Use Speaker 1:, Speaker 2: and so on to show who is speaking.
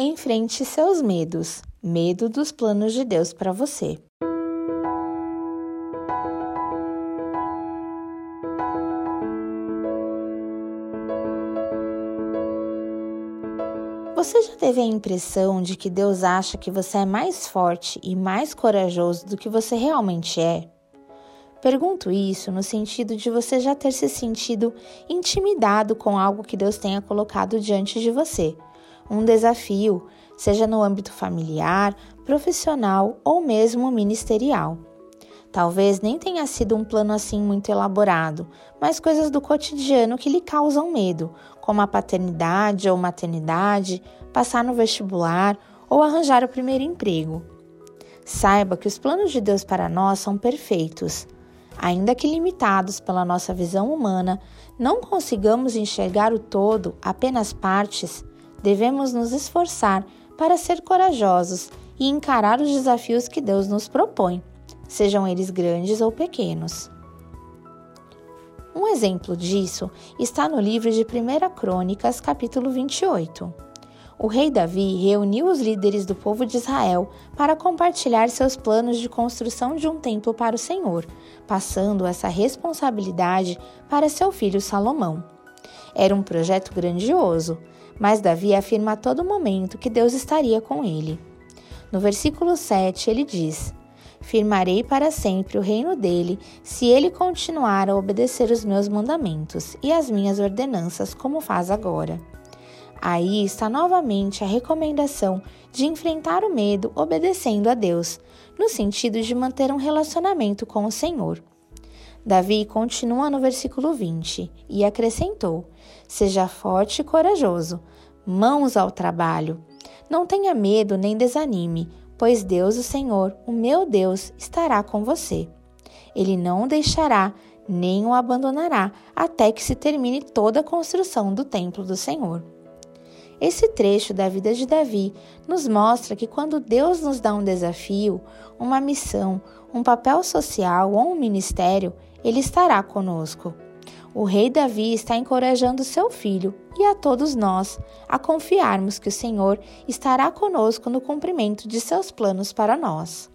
Speaker 1: Enfrente seus medos, medo dos planos de Deus para você. Você já teve a impressão de que Deus acha que você é mais forte e mais corajoso do que você realmente é? Pergunto isso no sentido de você já ter se sentido intimidado com algo que Deus tenha colocado diante de você. Um desafio, seja no âmbito familiar, profissional ou mesmo ministerial. Talvez nem tenha sido um plano assim muito elaborado, mas coisas do cotidiano que lhe causam medo, como a paternidade ou maternidade, passar no vestibular ou arranjar o primeiro emprego. Saiba que os planos de Deus para nós são perfeitos. Ainda que limitados pela nossa visão humana, não consigamos enxergar o todo, apenas partes, devemos nos esforçar para ser corajosos e encarar os desafios que Deus nos propõe sejam eles grandes ou pequenos. Um exemplo disso está no livro de 1 Crônicas, capítulo 28. O rei Davi reuniu os líderes do povo de Israel para compartilhar seus planos de construção de um templo para o Senhor, passando essa responsabilidade para seu filho Salomão. Era um projeto grandioso, mas Davi afirma a todo momento que Deus estaria com ele. No versículo 7, ele diz: firmarei para sempre o reino dele, se ele continuar a obedecer os meus mandamentos e as minhas ordenanças, como faz agora. Aí está novamente a recomendação de enfrentar o medo obedecendo a Deus, no sentido de manter um relacionamento com o Senhor. Davi continua no versículo 20 e acrescentou: Seja forte e corajoso, mãos ao trabalho. Não tenha medo nem desanime, pois Deus, o Senhor, o meu Deus, estará com você. Ele não o deixará nem o abandonará até que se termine toda a construção do templo do Senhor. Esse trecho da vida de Davi nos mostra que quando Deus nos dá um desafio, uma missão, um papel social ou um ministério, ele estará conosco. O rei Davi está encorajando seu filho e a todos nós a confiarmos que o Senhor estará conosco no cumprimento de seus planos para nós.